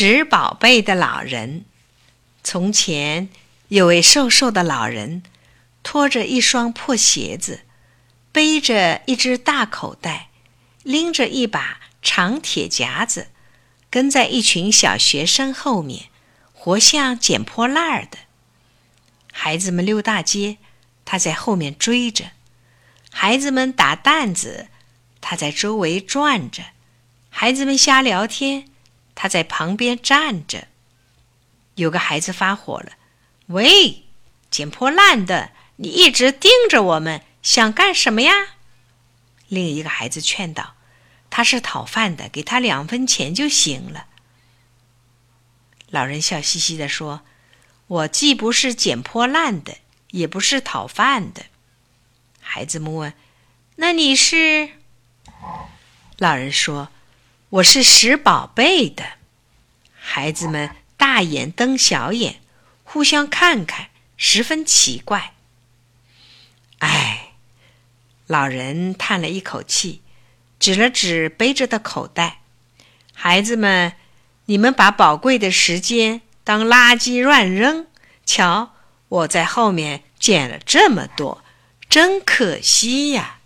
拾宝贝的老人。从前有位瘦瘦的老人，拖着一双破鞋子，背着一只大口袋，拎着一把长铁夹子，跟在一群小学生后面，活像捡破烂儿的。孩子们溜大街，他在后面追着；孩子们打弹子，他在周围转着；孩子们瞎聊天。他在旁边站着。有个孩子发火了：“喂，捡破烂的，你一直盯着我们，想干什么呀？”另一个孩子劝道：“他是讨饭的，给他两分钱就行了。”老人笑嘻嘻地说：“我既不是捡破烂的，也不是讨饭的。”孩子们问：“那你是？”老人说。我是拾宝贝的，孩子们大眼瞪小眼，互相看看，十分奇怪。哎，老人叹了一口气，指了指背着的口袋：“孩子们，你们把宝贵的时间当垃圾乱扔，瞧，我在后面捡了这么多，真可惜呀。”